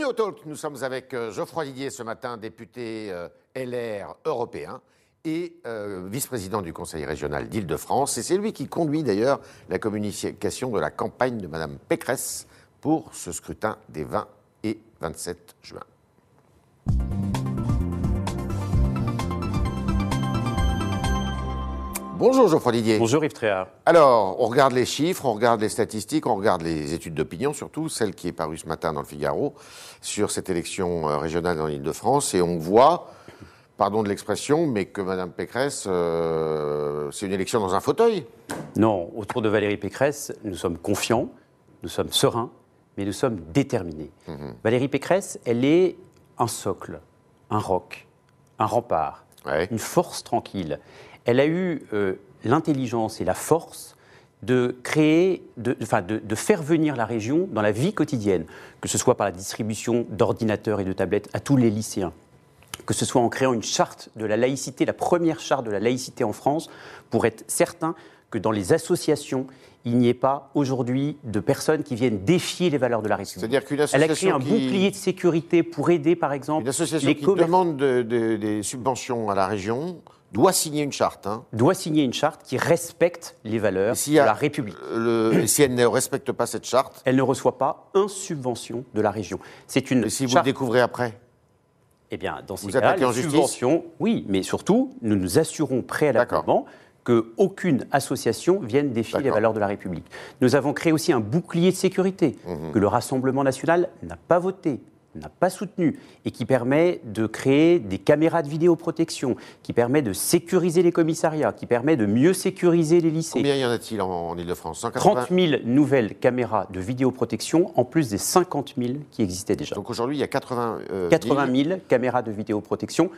New Talk, nous sommes avec euh, Geoffroy Didier ce matin, député euh, LR européen et euh, vice-président du Conseil régional d'Île-de-France. Et c'est lui qui conduit d'ailleurs la communication de la campagne de Mme Pécresse pour ce scrutin des 20 et 27 juin. Bonjour Geoffroy Didier. Bonjour Yves Tréhard. Alors, on regarde les chiffres, on regarde les statistiques, on regarde les études d'opinion, surtout celle qui est parue ce matin dans le Figaro sur cette élection euh, régionale dans l'île de France, et on voit, pardon de l'expression, mais que Mme Pécresse, euh, c'est une élection dans un fauteuil. Non, autour de Valérie Pécresse, nous sommes confiants, nous sommes sereins, mais nous sommes déterminés. Mhm. Valérie Pécresse, elle est un socle, un roc, un rempart, Ouais. une force tranquille. Elle a eu euh, l'intelligence et la force de créer, de, enfin, de, de faire venir la région dans la vie quotidienne, que ce soit par la distribution d'ordinateurs et de tablettes à tous les lycéens, que ce soit en créant une charte de la laïcité, la première charte de la laïcité en France, pour être certain que dans les associations, il n'y ait pas aujourd'hui de personnes qui viennent défier les valeurs de la République. C'est-à-dire qu'une Elle a créé un qui- bouclier de sécurité pour aider, par exemple, Une association les qui demande de- de- des subventions à la région doit signer une charte. hein. doit signer une charte qui respecte les valeurs de la République. Le- et si elle ne respecte pas cette charte, Elle ne reçoit pas une subvention de la région. C'est une et si vous le découvrez après Eh bien, dans ces Vous cas-là, les subventions, oui, mais surtout, nous nous assurons préalablement qu'aucune association vienne défier les valeurs de la République. Nous avons créé aussi un bouclier de sécurité Mhm. que le Rassemblement national n'a pas voté n'a pas soutenu et qui permet de créer des caméras de vidéoprotection, qui permet de sécuriser les commissariats, qui permet de mieux sécuriser les lycées. Combien y en a-t-il en, Ile-de-France? 30 000 nouvelles caméras de vidéoprotection, en plus des 50 000 qui existaient déjà. Donc aujourd'hui, il y a 80, euh, 80 villes 000 caméras de vidéoprotection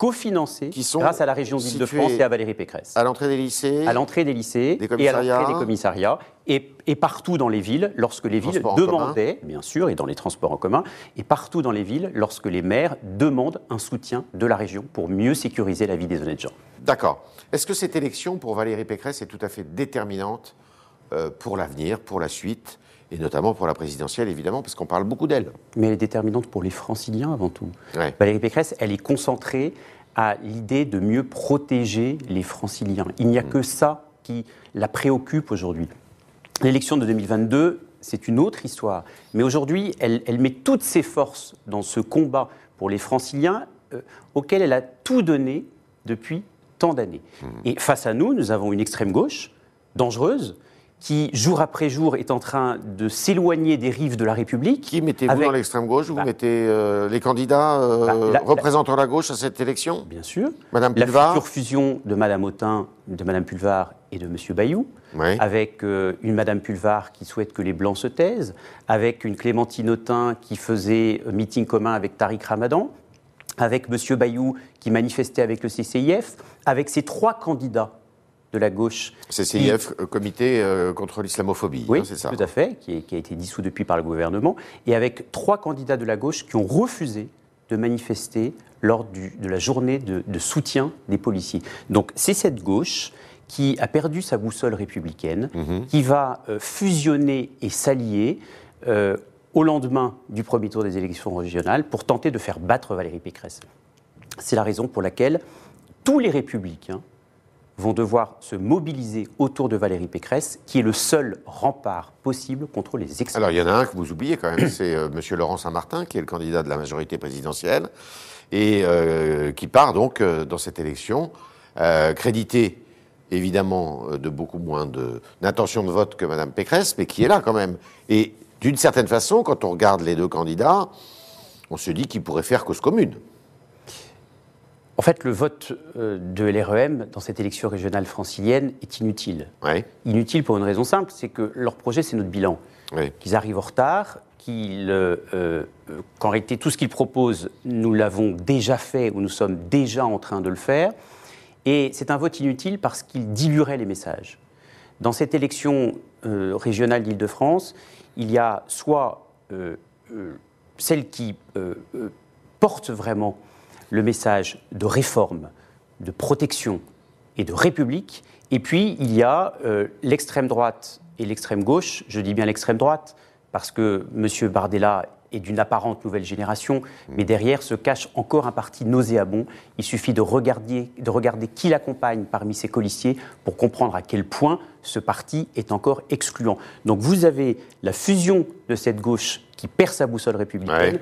cofinancées Qui sont grâce à la région d'Île-de-France et à Valérie Pécresse. à l'entrée des lycées. À l'entrée des lycées Des et à l'entrée des commissariats et, et partout dans les villes, lorsque les villes demandaient, bien sûr, et dans les transports en commun, et partout dans les villes, lorsque les maires demandent un soutien de la région pour mieux sécuriser la vie des honnêtes gens. D'accord. Est-ce que cette élection pour Valérie Pécresse est tout à fait déterminante euh, pour l'avenir, pour la suite, et notamment pour la présidentielle, évidemment, parce qu'on parle beaucoup d'elle Mais elle est déterminante pour les franciliens avant tout. Ouais. Valérie Pécresse, elle est concentrée à l'idée de mieux protéger les franciliens. Il n'y a que ça qui la préoccupe aujourd'hui. L'élection de 2022, c'est une autre histoire. Mais aujourd'hui, elle, elle met toutes ses forces dans ce combat pour les franciliens euh, auquel elle a tout donné depuis tant d'années. Et face à nous, nous avons une extrême gauche dangereuse qui, jour après jour, est en train de s'éloigner des rives de la République. Qui mettez-vous avec- dans l'extrême gauche? Vous Bah. mettez euh, les candidats euh, Bah, la- la- représentant la gauche à cette élection? Bien sûr. Madame La Pulvar? future fusion de Madame Autain, de Madame Pulvar et de Monsieur Bayou, Oui. avec euh, une Madame Pulvar qui souhaite que les Blancs se taisent, avec une Clémentine Autain qui faisait meeting commun avec Tariq Ramadan, avec Monsieur Bayou qui manifestait avec le CCIF, avec ces trois candidats de la gauche. CCIF, euh, Comité euh, contre l'islamophobie, Oui, hein, c'est ça tout à fait, qui, est- qui a été dissous depuis par le gouvernement, et avec trois candidats de la gauche qui ont refusé de manifester lors du- de la journée de, de soutien des policiers. Donc c'est cette gauche qui a perdu sa boussole républicaine, Mhm. qui va euh, fusionner et s'allier euh, au lendemain du premier tour des élections régionales pour tenter de faire battre Valérie Pécresse. C'est la raison pour laquelle tous les républicains vont devoir se mobiliser autour de Valérie Pécresse, qui est le seul rempart possible contre les extrêmes. Alors, il y en a un que vous oubliez quand même, c'est euh, Monsieur Laurent Saint-Martin, qui est le candidat de la majorité présidentielle, et euh, qui part donc euh, dans cette élection, crédité évidemment de beaucoup moins d'intention de, vote que Madame Pécresse, mais qui est là quand même. Et d'une certaine façon, quand on regarde les deux candidats, on se dit qu'ils pourraient faire cause commune. En fait, le vote euh, de LREM dans cette élection régionale francilienne est inutile. Inutile pour une raison simple, c'est que leur projet, c'est notre bilan. oui. Qu'ils arrivent en retard, euh, euh, qu'en réalité, tout ce qu'ils proposent, nous l'avons déjà fait ou nous sommes déjà en train de le faire. Et c'est un vote inutile parce qu'il diluerait les messages. Dans cette élection euh, régionale d'Île-de-France, il y a soit euh, celle qui porte vraiment le message de réforme, de protection et de république, et puis il y a euh, l'extrême droite et l'extrême gauche, je dis bien l'extrême droite, parce que M. Bardella est d'une apparente nouvelle génération, mais derrière se cache encore un parti nauséabond. Il suffit de regarder, de regarder qui l'accompagne parmi ses colistiers pour comprendre à quel point ce parti est encore excluant. Donc vous avez la fusion de cette gauche qui perd sa boussole républicaine, Ouais.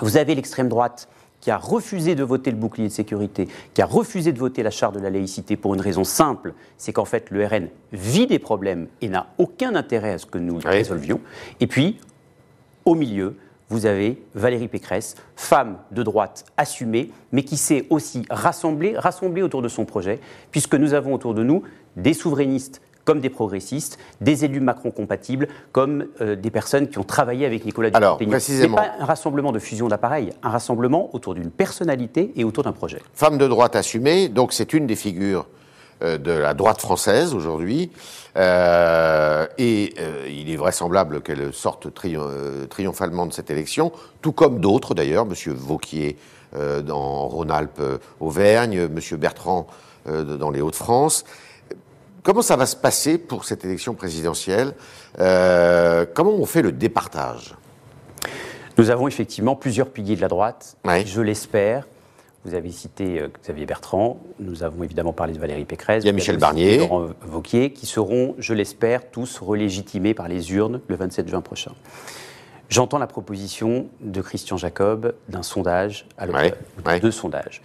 vous avez l'extrême droite qui a refusé de voter le bouclier de sécurité, qui a refusé de voter la charte de la laïcité pour une raison simple, c'est qu'en fait le RN vit des problèmes et n'a aucun intérêt à ce que nous résolvions. Et puis, au milieu, vous avez Valérie Pécresse, femme de droite assumée, mais qui sait aussi rassembler, rassembler autour de son projet, puisque nous avons autour de nous des souverainistes comme des progressistes, des élus Macron compatibles, comme euh, des personnes qui ont travaillé avec Nicolas Alors, Dupont-Aignan. précisément. Ce n'est pas un rassemblement de fusion d'appareils, un rassemblement autour d'une personnalité et autour d'un projet. Femme de droite assumée, donc c'est une des figures euh, de la droite française aujourd'hui. Euh, et il est vraisemblable qu'elle sorte tri- triomphalement de cette élection, tout comme d'autres d'ailleurs, Monsieur Vauquier dans Rhône-Alpes, Auvergne, Monsieur Bertrand dans les Hauts-de-France. Comment ça va se passer pour cette élection présidentielle Euh, Comment on fait le départage? Nous avons effectivement plusieurs piliers de la droite, Ouais. je l'espère. Vous avez cité euh, Xavier Bertrand, nous avons évidemment parlé de Valérie Pécresse. Il y a vous Michel Barnier. Laurent Wauquiez, qui seront, je l'espère, tous relégitimés par les urnes le 27 juin prochain. J'entends la proposition de Christian Jacob d'un sondage à l'automne, Ouais, ou ouais. deux sondages.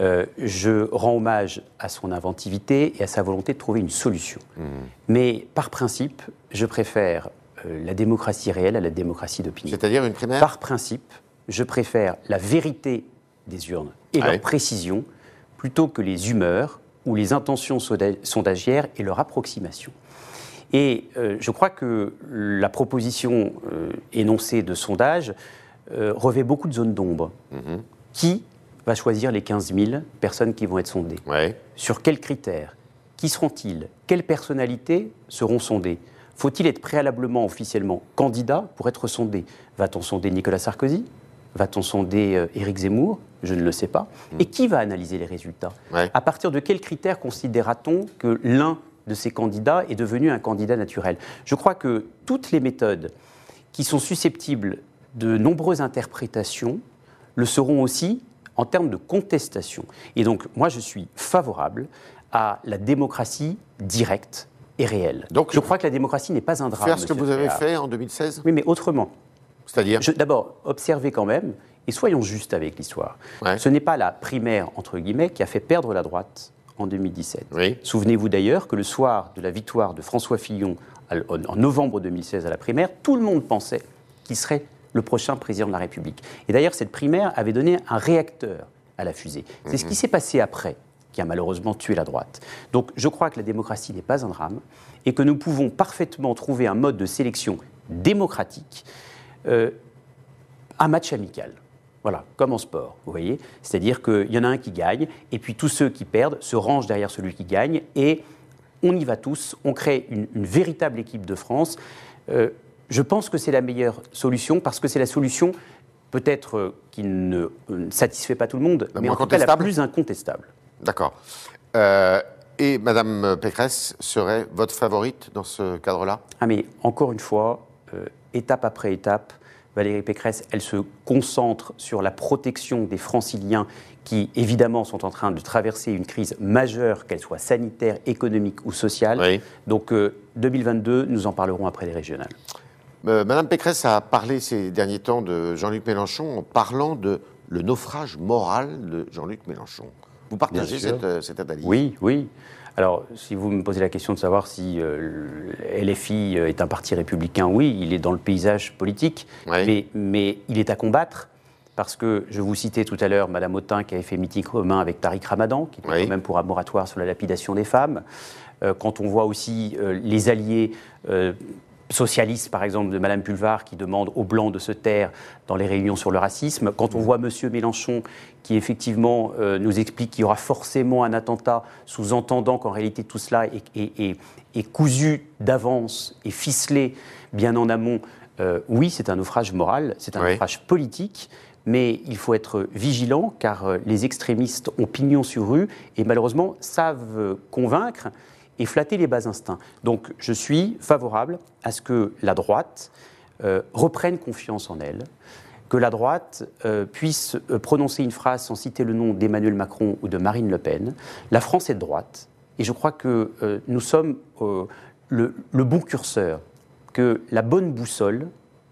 Euh, je rends hommage à son inventivité et à sa volonté de trouver une solution. Mmh. Mais par principe, je préfère euh, la démocratie réelle à la démocratie d'opinion. C'est-à-dire une primaire? Par principe, je préfère la vérité des urnes et leur précision plutôt que les humeurs ou les intentions sonda- sondagières et leur approximation. Et euh, je crois que la proposition euh, énoncée de sondage euh, revêt beaucoup de zones d'ombre. Mhm. Qui va choisir les 15 000 personnes qui vont être sondées. Ouais. sur quels critères? Qui seront-ils? Quelles personnalités seront sondées? Faut-il être préalablement, officiellement candidat pour être sondé? Va-t-on sonder Nicolas Sarkozy? Va-t-on sonder euh, Éric Zemmour? Je ne le sais pas. Et qui va analyser les résultats? Ouais. À partir de quels critères considérera-t-on que l'un de ces candidats est devenu un candidat naturel? Je crois que toutes les méthodes qui sont susceptibles de nombreuses interprétations le seront aussi en termes de contestation. Et donc, moi, je suis favorable à la démocratie directe et réelle. Donc, je crois que la démocratie n'est pas un drame. Faire ce que vous avez fait en 2016 Oui, mais autrement. C'est-à-dire D'abord, observez quand même, et soyons justes avec l'histoire. Ouais. Ce n'est pas la primaire, entre guillemets, qui a fait perdre la droite en 2017. Oui. Souvenez-vous d'ailleurs que le soir de la victoire de François Fillon en novembre 2016 à la primaire, tout le monde pensait qu'il serait le prochain président de la République. Et d'ailleurs, cette primaire avait donné un réacteur à la fusée. C'est ce qui s'est passé après qui a malheureusement tué la droite. Donc je crois que la démocratie n'est pas un drame et que nous pouvons parfaitement trouver un mode de sélection démocratique euh, un match amical. Voilà, comme en sport, vous voyez. C'est-à-dire qu'il y en a un qui gagne, et puis tous ceux qui perdent se rangent derrière celui qui gagne, et on y va tous, on crée une, une véritable équipe de France. Euh, je pense que c'est la meilleure solution, parce que c'est la solution peut-être euh, qui ne, ne satisfait pas tout le monde, La mais en tout cas la plus incontestable. D'accord. Euh, et Madame Pécresse serait votre favorite dans ce cadre-là? Ah mais encore une fois, euh, étape après étape, Valérie Pécresse, elle se concentre sur la protection des franciliens qui, évidemment, sont en train de traverser une crise majeure, qu'elle soit sanitaire, économique ou sociale. Oui. Donc, euh, 2022, nous en parlerons après les régionales. Euh, Madame Pécresse a parlé ces derniers temps de Jean-Luc Mélenchon en parlant de le naufrage moral de Jean-Luc Mélenchon. Vous partagez cette, euh, cette analyse? Oui, oui. Alors, si vous me posez la question de savoir si euh, LFI est un parti républicain, oui, il est dans le paysage politique, mais, mais il est à combattre. Parce que je vous citais tout à l'heure Madame Autain qui avait fait meeting commun avec Tariq Ramadan, qui était quand même pour un moratoire sur la lapidation des femmes. Quand on voit aussi les alliés socialistes, par exemple, de Madame Pulvar, qui demandent aux Blancs de se taire dans les réunions sur le racisme. Quand on voit Monsieur Mélenchon, qui effectivement euh, nous explique qu'il y aura forcément un attentat, sous-entendant qu'en réalité tout cela est, est- est- est cousu d'avance et ficelé bien en amont, euh, oui, c'est un naufrage moral, c'est un Oui. naufrage politique. Mais il faut être vigilant car euh, les extrémistes ont pignon sur rue et malheureusement savent convaincre et flatter les bas instincts. Donc je suis favorable à ce que la droite reprenne confiance en elle, que la droite puisse prononcer une phrase sans citer le nom d'Emmanuel Macron ou de Marine Le Pen. La France est de droite, et je crois que nous sommes le bon curseur, que la bonne boussole,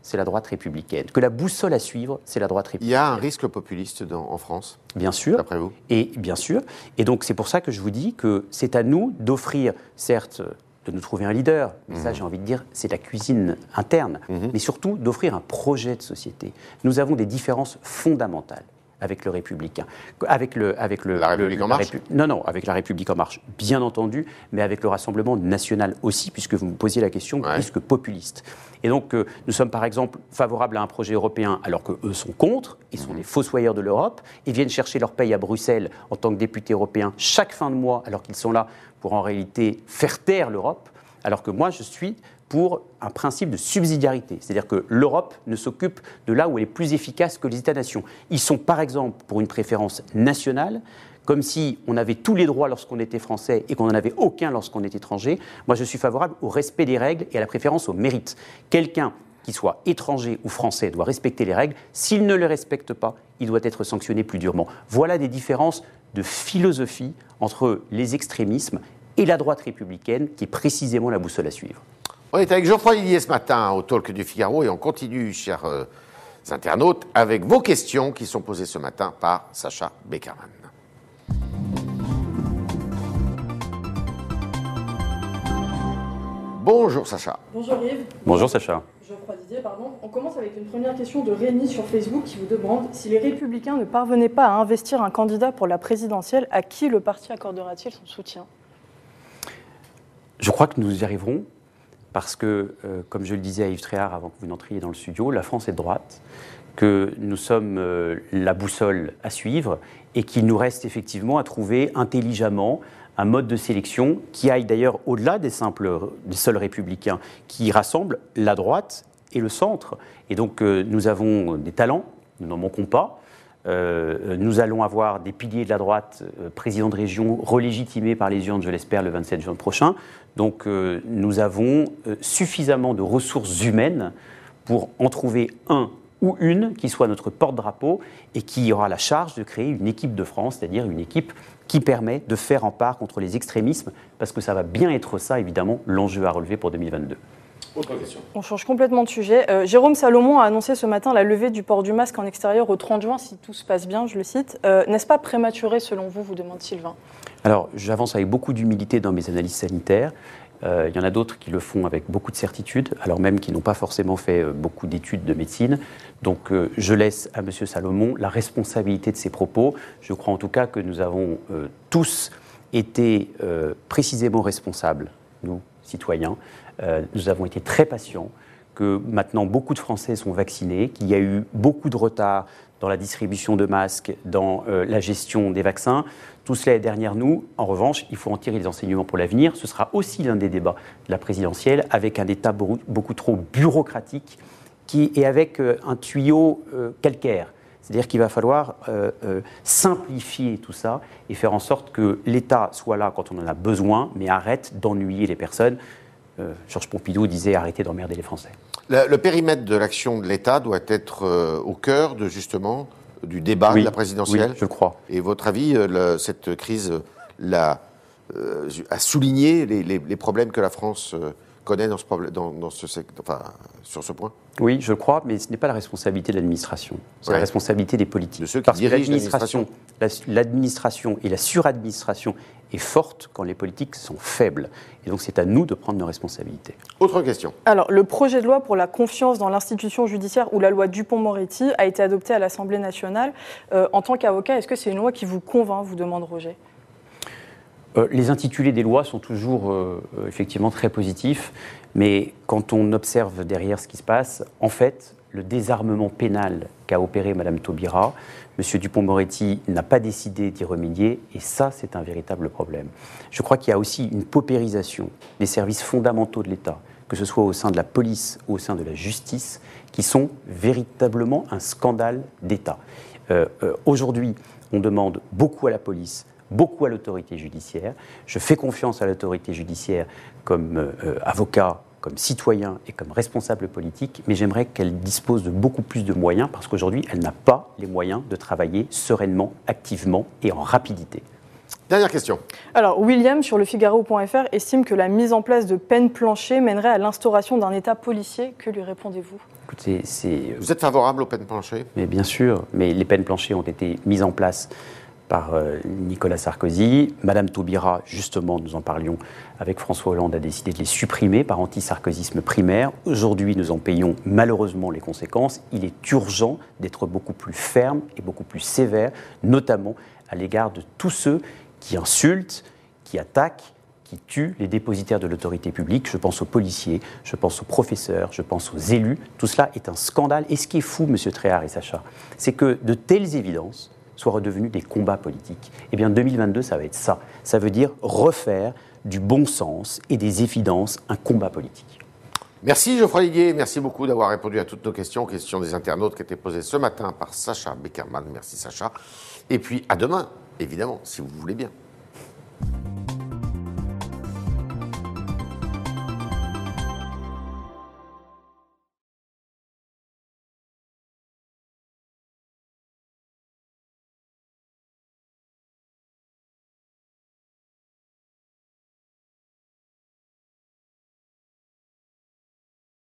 c'est la droite républicaine. Que la boussole à suivre, c'est la droite républicaine. Il y a un risque populiste en France Bien sûr. D'après vous? Et bien sûr. Et donc c'est pour ça que je vous dis que c'est à nous d'offrir, certes, de nous trouver un leader, mais ça mhm. j'ai envie de dire, c'est la cuisine interne, mhm. mais surtout d'offrir un projet de société. Nous avons des différences fondamentales avec le républicain, avec le, avec le la République en marche. non, non, avec la République en marche, bien entendu, mais avec le Rassemblement national aussi, puisque vous me posiez la question, ouais. plus que populiste. Et donc, euh, nous sommes par exemple favorables à un projet européen, alors qu'eux sont contre, ils sont mmh. les fossoyeurs de l'Europe, ils viennent chercher leur paye à Bruxelles en tant que députés européens chaque fin de mois, alors qu'ils sont là pour en réalité faire taire l'Europe, alors que moi je suis pour un principe de subsidiarité. C'est-à-dire que l'Europe ne s'occupe de là où elle est plus efficace que les États-nations. Ils sont par exemple pour une préférence nationale, comme si on avait tous les droits lorsqu'on était français et qu'on n'en avait aucun lorsqu'on est étranger. Moi, je suis favorable au respect des règles et à la préférence au mérite. Quelqu'un qui soit étranger ou français doit respecter les règles. S'il ne les respecte pas, il doit être sanctionné plus durement. Voilà des différences de philosophie entre les extrémismes et la droite républicaine, qui est précisément la boussole à suivre. On est avec Geoffroy Lillier ce matin au Talk du Figaro et on continue, chers euh, internautes, avec vos questions qui sont posées ce matin par Sacha Beckerman. Bonjour Sacha. Bonjour Yves. Bonjour Sacha. Geoffroy Didier, pardon. On commence avec une première question de Rémi sur Facebook qui vous demande si les Républicains ne parvenaient pas à investir un candidat pour la présidentielle, à qui le parti accordera-t-il son soutien? Je crois que nous y arriverons parce que, euh, comme je le disais à Yves Tréhard avant que vous n'entriez dans le studio, la France est droite, que nous sommes euh, la boussole à suivre et qu'il nous reste effectivement à trouver intelligemment un mode de sélection qui aille d'ailleurs au-delà des simples, des seuls républicains, qui rassemble la droite et le centre. Et donc euh, nous avons des talents, nous n'en manquons pas. Euh, nous allons avoir des piliers de la droite, euh, présidents de région, relégitimés par les urnes, je l'espère, le 27 juin prochain. Donc nous avons suffisamment de ressources humaines pour en trouver un ou une qui soit notre porte-drapeau et qui aura la charge de créer une équipe de France, c'est-à-dire une équipe qui permet de faire en part contre les extrémismes, parce que ça va bien être ça, évidemment, l'enjeu à relever pour 2022. Autre question. On change complètement de sujet. Euh, Jérôme Salomon a annoncé ce matin la levée du port du masque en extérieur au 30 juin, si tout se passe bien, je le cite. Euh, n'est-ce pas prématuré selon vous, vous demande Sylvain Alors, j'avance avec beaucoup d'humilité dans mes analyses sanitaires. Euh, il y en a d'autres qui le font avec beaucoup de certitude, alors même qu'ils n'ont pas forcément fait beaucoup d'études de médecine. Donc euh, je laisse à M. Salomon la responsabilité de ses propos. Je crois en tout cas que nous avons euh, tous été euh, précisément responsables, nous, citoyens. Nous avons été très patients, que maintenant beaucoup de Français sont vaccinés, qu'il y a eu beaucoup de retard dans la distribution de masques, dans la gestion des vaccins. Tout cela est derrière nous. En revanche, il faut en tirer les enseignements pour l'avenir. Ce sera aussi l'un des débats de la présidentielle, avec un État beaucoup trop bureaucratique est avec euh, un tuyau euh, calcaire. C'est-à-dire qu'il va falloir euh, simplifier tout ça et faire en sorte que l'État soit là quand on en a besoin, mais arrête d'ennuyer les personnes. Georges Pompidou disait arrêtez d'emmerder les Français. Le, périmètre de l'action de l'État doit être au cœur de justement du débat de la présidentielle. Oui, je crois. Et votre avis, cette crise a souligné les, les, problèmes que la France connaît dans ce problème, dans, ce, enfin, sur ce point? Oui, je crois, mais ce n'est pas la responsabilité de l'administration. C'est la responsabilité des politiques. De ceux qui dirigent l'administration. L'administration et la suradministration est forte quand les politiques sont faibles. Et donc c'est à nous de prendre nos responsabilités. Autre question. Alors, le projet de loi pour la confiance dans l'institution judiciaire ou la loi Dupont-Moretti a été adopté à l'Assemblée nationale. Euh, en tant qu'avocat, est-ce que c'est une loi qui vous convainc, vous demande Roger? Euh, les intitulés des lois sont toujours euh, effectivement très positifs, mais quand on observe derrière ce qui se passe, en fait, le désarmement pénal qu'a opéré Mme Taubira, M. Dupont-Moretti n'a pas décidé d'y remédier, et ça, c'est un véritable problème. Je crois qu'il y a aussi une paupérisation des services fondamentaux de l'État, que ce soit au sein de la police ou au sein de la justice, qui sont véritablement un scandale d'État. Aujourd'hui, on demande beaucoup à la police, beaucoup à l'autorité judiciaire. Je fais confiance à l'autorité judiciaire comme euh, avocat, comme citoyen et comme responsable politique, mais j'aimerais qu'elle dispose de beaucoup plus de moyens parce qu'aujourd'hui, elle n'a pas les moyens de travailler sereinement, activement et en rapidité. Dernière question. Alors, William, sur le Figaro.fr, estime que la mise en place de peines planchées mènerait à l'instauration d'un État policier. Que lui répondez-vous? Écoutez, c'est. Vous êtes favorable aux peines planchées Mais bien sûr, mais les peines planchées ont été mises en place par euh, Nicolas Sarkozy. Madame Taubira, justement, nous en parlions avec François Hollande, a décidé de les supprimer par antisarkozisme primaire. Aujourd'hui, nous en payons malheureusement les conséquences. Il est urgent d'être beaucoup plus ferme et beaucoup plus sévère, notamment à l'égard de tous ceux qui insultent, qui attaquent, qui tuent les dépositaires de l'autorité publique. Je pense aux policiers, je pense aux professeurs, je pense aux élus. Tout cela est un scandale. Et ce qui est fou, Monsieur Tréhard et Sacha, c'est que de telles évidences soient redevenues des combats politiques. Eh bien, 2022, ça va être ça. Ça veut dire refaire du bon sens et des évidences un combat politique. Merci Geoffroy Liguier, merci beaucoup d'avoir répondu à toutes nos questions, questions des internautes qui étaient posées ce matin par Sacha Beckerman. Merci Sacha. Et puis à demain, évidemment, si vous voulez bien.